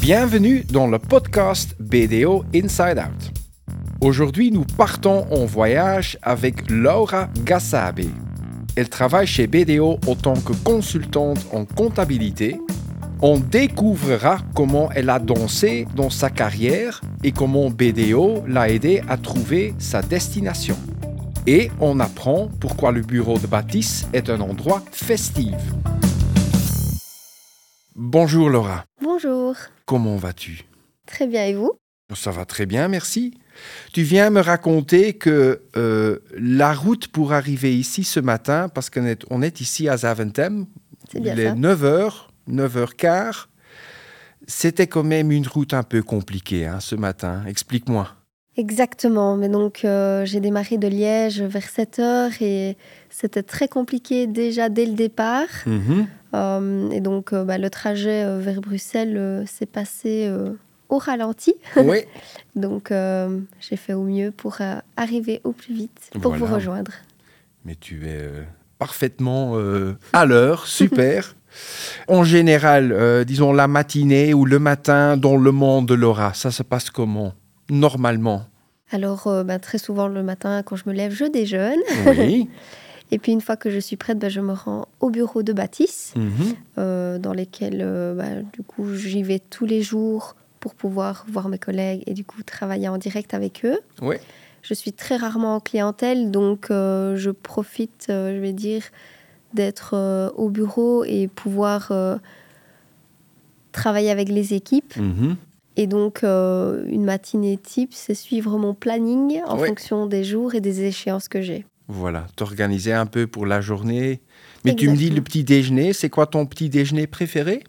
Bienvenue dans le podcast BDO Inside Out. Aujourd'hui, nous partons en voyage avec Laura Gassabe. Elle travaille chez BDO en tant que consultante en comptabilité. On découvrira comment elle a dansé dans sa carrière et comment BDO l'a aidé à trouver sa destination. Et on apprend pourquoi le bureau de Baptiste est un endroit festif. Bonjour Laura, Bonjour. Comment vas-tu? Très bien, et vous? Ça va très bien, merci. Tu viens me raconter que euh, la route pour arriver ici ce matin, parce qu'on est, on est ici à Zaventem, il est ça. 9h, 9h15, c'était quand même une route un peu compliquée hein, ce matin. Explique-moi. Exactement, mais donc euh, j'ai démarré de Liège vers 7 heures et c'était très compliqué déjà dès le départ. Mhm. Euh, et donc euh, bah, le trajet vers Bruxelles s'est passé au ralenti. Oui, Donc j'ai fait au mieux pour arriver au plus vite pour vous rejoindre. mais tu es parfaitement à l'heure, super. en général, disons la matinée ou le matin dans le monde de Laura, ça se passe comment Normalement? Alors euh, bah, très souvent le matin quand je me lève, je déjeune. Oui. Et puis une fois que je suis prête, bah, je me rends au bureau de Baptiste. Mhm. euh, dans lesquels euh, bah, du coup j'y vais tous les jours pour pouvoir voir mes collègues et du coup travailler en direct avec eux. Oui. Je suis très rarement en clientèle, donc euh, je profite, je vais dire, d'être au bureau et pouvoir travailler avec les équipes. Mhm. Et donc, euh, une matinée type, c'est suivre mon planning en fonction des jours et des échéances que j'ai. Voilà, t'organiser un peu pour la journée. Mais tu me dis le petit déjeuner, c'est quoi ton petit déjeuner préféré?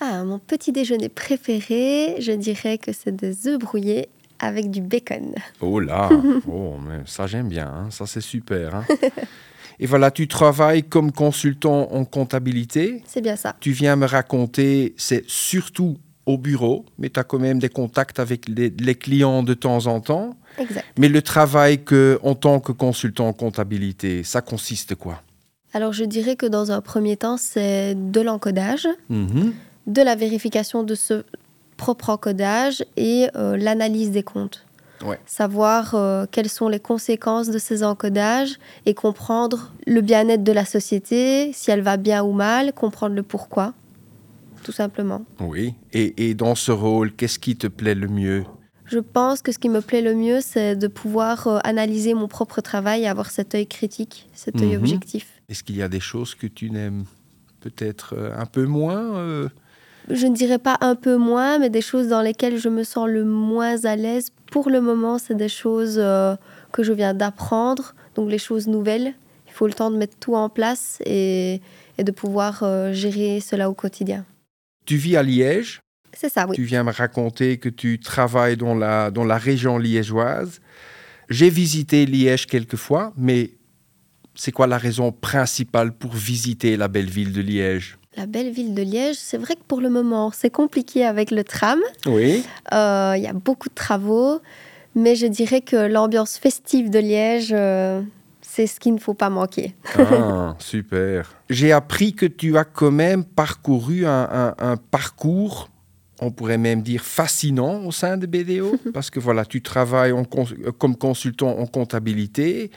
Ah, mon petit déjeuner préféré, je dirais que c'est des œufs brouillés avec du bacon. Oh là, oh, mais ça j'aime bien, hein, ça c'est super. hein. Et voilà, tu travailles comme consultant en comptabilité. C'est bien ça. Tu viens me raconter, c'est surtout au bureau, mais tu as quand même des contacts avec les, les clients de temps en temps. Exact. Mais le travail que, en tant que consultant en comptabilité, ça consiste quoi? Alors, je dirais que dans un premier temps, c'est de l'encodage, Mhm. de la vérification de ce propre encodage et euh, l'analyse des comptes. Ouais. Savoir euh, quelles sont les conséquences de ces encodages et comprendre le bien-être de la société, si elle va bien ou mal, comprendre le pourquoi, tout simplement. Oui. Et, et dans ce rôle, qu'est-ce qui te plaît le mieux? Je pense que ce qui me plaît le mieux, c'est de pouvoir euh, analyser mon propre travail et avoir cet œil critique, cet œil Mhm. objectif. Est-ce qu'il y a des choses que tu n'aimes peut-être euh, un peu moins euh? Je ne dirais pas un peu moins, mais des choses dans lesquelles je me sens le moins à l'aise. Pour le moment, c'est des choses que je viens d'apprendre, donc les choses nouvelles. Il faut le temps de mettre tout en place et, et de pouvoir gérer cela au quotidien. Tu vis à Liège? C'est ça, oui. Tu viens me raconter que tu travailles dans la, dans la région liégeoise. J'ai visité Liège quelques fois, mais c'est quoi la raison principale pour visiter la belle ville de Liège? La belle ville de Liège, c'est vrai que pour le moment, c'est compliqué avec le tram. Oui. Euh, Il y a beaucoup de travaux, mais je dirais que l'ambiance festive de Liège, euh, c'est ce qu'il ne faut pas manquer. Ah, super. J'ai appris que tu as quand même parcouru un, un- un parcours, on pourrait même dire fascinant au sein de BDO, parce que voilà, tu travailles en cons- comme consultant en comptabilité,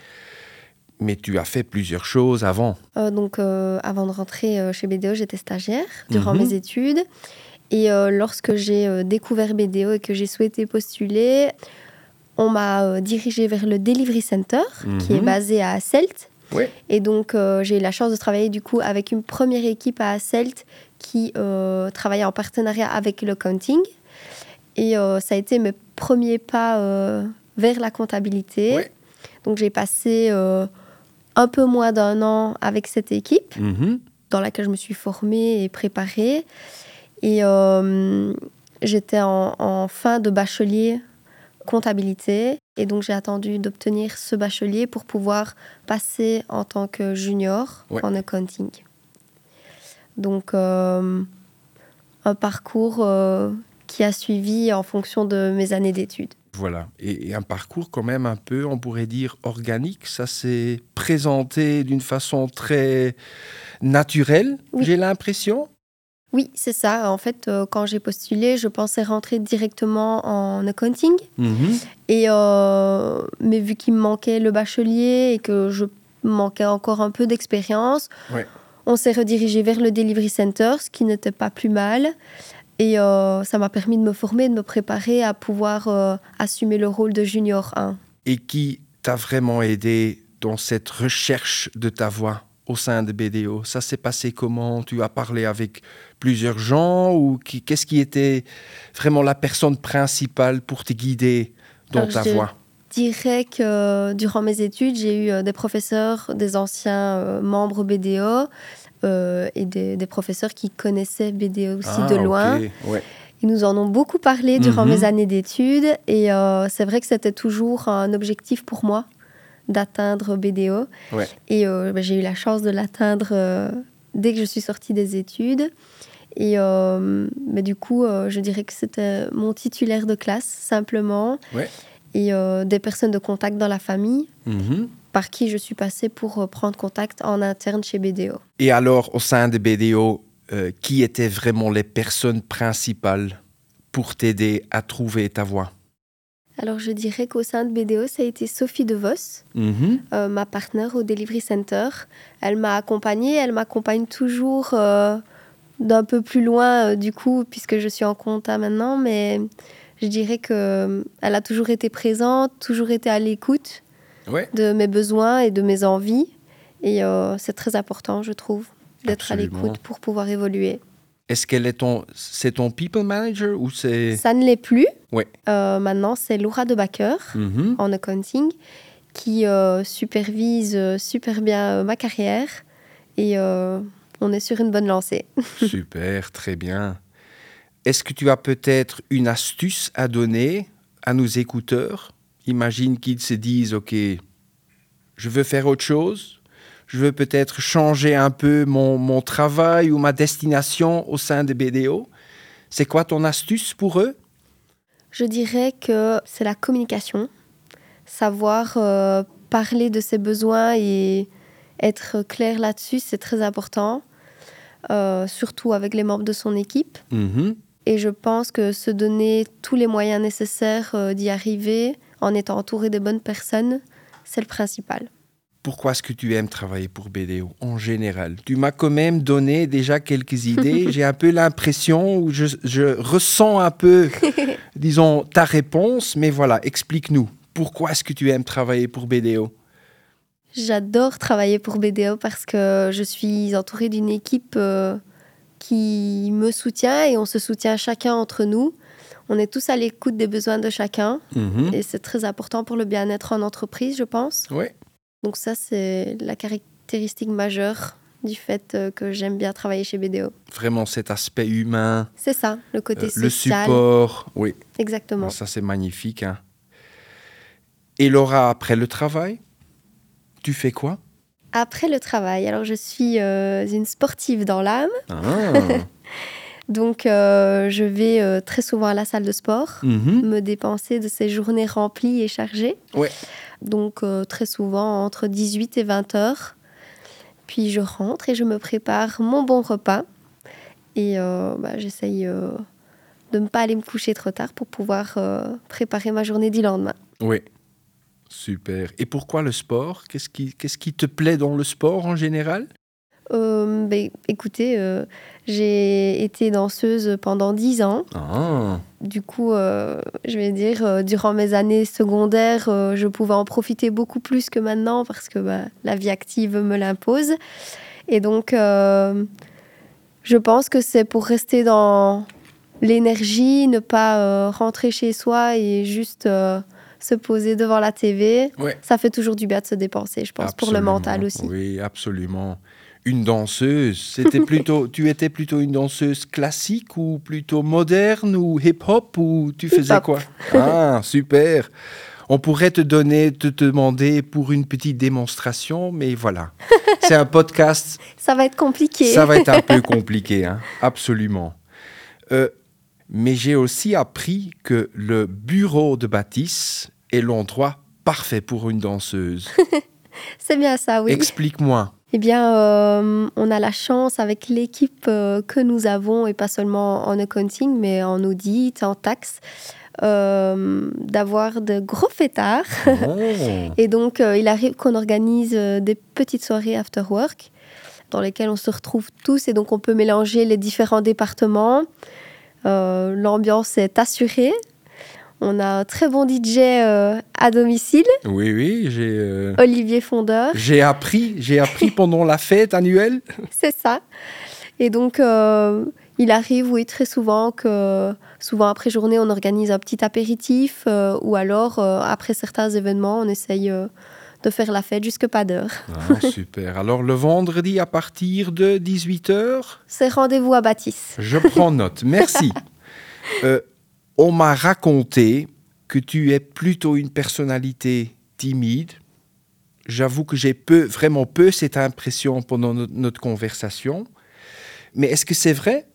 mais tu as fait plusieurs choses avant. Euh, donc, euh, avant de rentrer euh, chez BDO, j'étais stagiaire durant Mhm. mes études. Et euh, lorsque j'ai euh, découvert BDO et que j'ai souhaité postuler, on m'a euh, dirigée vers le Delivery Center, qui est Mhm. basé à. Oui. Et donc, euh, j'ai eu la chance de travailler du coup avec une première équipe à Asselt qui euh, travaillait en partenariat avec le counting. Et euh, ça a été mes premiers pas vers la comptabilité. Oui. Donc, j'ai passé un peu moins d'un an avec cette équipe Mhm. dans laquelle je me suis formée et préparée. Et j'étais en, en fin de bachelier comptabilité. Et donc, j'ai attendu d'obtenir ce bachelier pour pouvoir passer en tant que junior Ouais. en accounting. Donc, euh, un parcours euh, qui a suivi en fonction de mes années d'études. Voilà. Et, et un parcours quand même un peu, on pourrait dire, organique. Ça s'est présenté d'une façon très naturelle, Oui. j'ai l'impression. Oui, c'est ça. En fait, euh, quand j'ai postulé, je pensais rentrer directement en accounting. Mhm. Et, euh, mais vu qu'il me manquait le bachelier et que je manquais encore un peu d'expérience, Ouais. on s'est redirigé vers le Delivery Center, ce qui n'était pas plus mal. Et euh, ça m'a permis de me former, de me préparer à pouvoir assumer le rôle de junior 1. Et qui t'a vraiment aidé dans cette recherche de ta voix? Au sein de BDO Ça s'est passé comment? Tu as parlé avec plusieurs gens ou qu'est-ce qui était vraiment la personne principale pour te guider dans Alors, ta je- dirais que euh, durant mes études, j'ai eu euh, des professeurs, des anciens euh, membres BDO euh, et des, des professeurs qui connaissaient BDO aussi Ah, de loin. ouais. Ils nous en ont beaucoup parlé durant Mhm. mes années d'études et euh, c'est vrai que c'était toujours un objectif pour moi d'atteindre BDO. Ouais. Et euh, ben, j'ai eu la chance de l'atteindre euh, dès que je suis sortie des études. Et euh, mais du coup, je dirais que c'était mon titulaire de classe, simplement. Ouais. Et des personnes de contact dans la famille Mhm. par qui je suis passée pour prendre contact en interne chez BDO. Et alors, au sein de BDO, euh, qui étaient vraiment les personnes principales pour t'aider à trouver ta voix Alors je dirais qu'au sein de BDO, ça a été Sophie DeVos. Mhm. euh, ma partenaire au Delivery Center. Elle m'a accompagnée, elle m'accompagne toujours euh, d'un peu plus loin, euh, du coup, puisque je suis en compta maintenant, mais je dirais qu'elle a toujours été présente, toujours été à l'écoute Ouais. de mes besoins et de mes envies. Et c'est très important, je trouve, d'être à l'écoute pour pouvoir évoluer. Est-ce qu'elle est ton, c'est ton people manager ou c'est Ça ne l'est plus. Ouais. Euh, maintenant, c'est Laura Debacker. Mhm. en accounting qui euh, supervise euh, super bien ma carrière et on est sur une bonne lancée. Super, très bien. Est-ce que tu as peut-être une astuce à donner à nos écouteurs? Imagine qu'ils se disent, OK, je veux faire autre chose, je veux peut-être changer un peu mon, mon travail ou ma destination au sein de BDO. C'est quoi ton astuce pour eux? Je dirais que c'est la communication, savoir euh, parler de ses besoins et être clair là-dessus, c'est très important, euh, surtout avec les membres de son équipe. Mhm. Et je pense que se donner tous les moyens nécessaires euh, d'y arriver en étant entouré des bonnes personnes, c'est le principal. Pourquoi est-ce que tu aimes travailler pour BDO en général? Tu m'as quand même donné déjà quelques idées. J'ai un peu l'impression, ou je, je ressens un peu, disons, ta réponse. Mais voilà, explique-nous. Pourquoi est-ce que tu aimes travailler pour BDO J'adore travailler pour BDO parce que je suis entourée d'une équipe euh, qui me soutient et on se soutient chacun entre nous. On est tous à l'écoute des besoins de chacun et c'est très important pour le bien-être en entreprise, je pense. Oui. Donc ça, c'est la caractéristique majeure du fait euh, que j'aime bien travailler chez BDO. Vraiment cet aspect humain, C'est ça, le côté euh, le social. support. Oui, Exactement. ça c'est magnifique. hein. Et Laura, après le travail, tu fais quoi? Après le travail, alors je suis euh, une sportive dans l'âme. Ah. Donc, euh, je vais euh, très souvent à la salle de sport, Mhm. me dépenser de ces journées remplies et chargées. Ouais. Donc, euh, très souvent entre 18 et 20 heures. Puis, je rentre et je me prépare mon bon repas. Et euh, bah, j'essaye euh, de ne pas aller me coucher trop tard pour pouvoir préparer ma journée du lendemain. Oui. Super. Et pourquoi le sport? Qu'est-ce qui, qu'est-ce qui te plaît dans le sport en général? Euh, ben, écoutez, euh, j'ai été danseuse pendant 10 ans. Ah. Du coup, euh, je vais dire, durant mes années secondaires, je pouvais en profiter beaucoup plus que maintenant parce que bah, la vie active me l'impose. Et donc, je pense que c'est pour rester dans l'énergie, ne pas rentrer chez soi et juste se poser devant la TV. Ouais. Ça fait toujours du bien de se dépenser, je pense, pour le mental aussi. Oui, absolument. Une danseuse, c'était plutôt, tu étais plutôt une danseuse classique ou plutôt moderne ou hip-hop ou tu faisais quoi? Ah, super. On pourrait te donner, te demander pour une petite démonstration, mais voilà. C'est un podcast, Ça va être compliqué. ça va être un peu compliqué, hein. absolument. Euh, mais j'ai aussi appris que le bureau de bâtisse est l'endroit parfait pour une danseuse. C'est bien ça, oui. Explique-moi. Eh bien, euh, on a la chance avec l'équipe euh, que nous avons, et pas seulement en accounting, mais en audit, en taxes, euh, d'avoir de gros fêtards. Oh. Et donc, il arrive qu'on organise des petites soirées after work dans lesquelles on se retrouve tous et donc on peut mélanger les différents départements. L'ambiance est assurée. On a un très bon DJ euh, à domicile, Oui, oui, j'ai euh, Olivier Fondeur. j'ai appris, j'ai appris pendant la fête annuelle. C'est ça. Et donc, euh, il arrive, oui, très souvent que, souvent après journée, on organise un petit apéritif euh, ou alors, euh, après certains événements, on essaye euh, de faire la fête jusque pas d'heure. Ah, super. Alors le vendredi à partir de 18h, C'est rendez-vous à Baptiste. je prends note. Merci. Euh, on m'a raconté que tu es plutôt une personnalité timide. J'avoue que j'ai peu, vraiment peu cette impression pendant no- notre conversation. Mais est-ce que c'est vrai?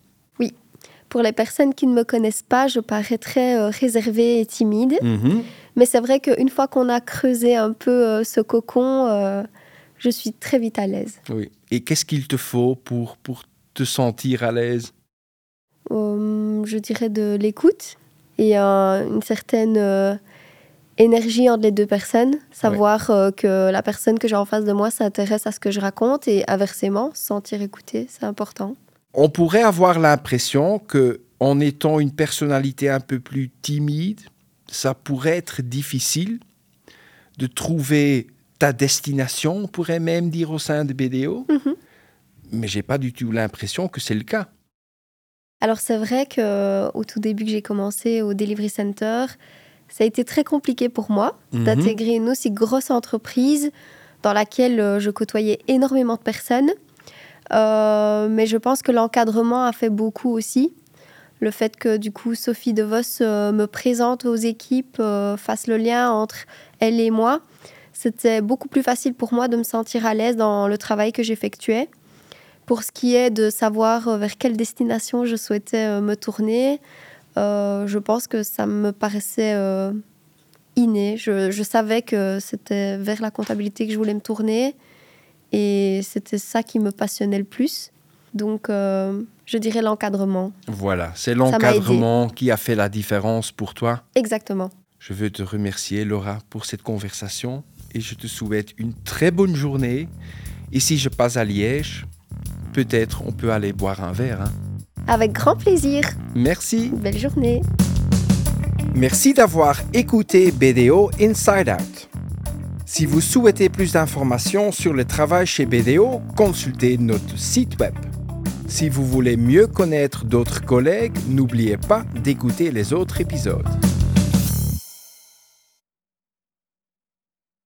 Pour les personnes qui ne me connaissent pas, je parais très euh, réservée et timide. Mhm. Mais c'est vrai qu'une fois qu'on a creusé un peu euh, ce cocon, euh, je suis très vite à l'aise. Oui. Et qu'est-ce qu'il te faut pour, pour te sentir à l'aise? Je dirais de l'écoute et euh, une certaine euh, énergie entre les deux personnes. Savoir euh, que la personne que j'ai en face de moi s'intéresse à ce que je raconte et inversement, se sentir écouté, c'est important. On pourrait avoir l'impression que, en étant une personnalité un peu plus timide, ça pourrait être difficile de trouver ta destination, on pourrait même dire au sein de BDO. Mhm. Mais j'ai pas du tout l'impression que c'est le cas. Alors c'est vrai que au tout début que j'ai commencé au Delivery Center, ça a été très compliqué pour moi Mhm. d'intégrer une aussi grosse entreprise dans laquelle euh, je côtoyais énormément de personnes. Euh, mais je pense que l'encadrement a fait beaucoup aussi. Le fait que du coup Sophie DeVos euh, me présente aux équipes, euh, fasse le lien entre elle et moi, c'était beaucoup plus facile pour moi de me sentir à l'aise dans le travail que j'effectuais. Pour ce qui est de savoir euh, vers quelle destination je souhaitais euh, me tourner, euh, je pense que ça me paraissait euh, inné. Je, je savais que c'était vers la comptabilité que je voulais me tourner et c'était ça qui me passionnait le plus. Donc, euh, je dirais l'encadrement. Voilà, c'est l'encadrement qui a fait la différence pour toi. Exactement. Je veux te remercier, Laura, pour cette conversation et je te souhaite une très bonne journée. Et si je passe à Liège, peut-être on peut aller boire un verre. hein. Avec grand plaisir. Merci. Belle journée. Merci d'avoir écouté BDO Inside Out. Si vous souhaitez plus d'informations sur le travail chez BDO, consultez notre site web. Si vous voulez mieux connaître d'autres collègues, n'oubliez pas d'écouter les autres épisodes.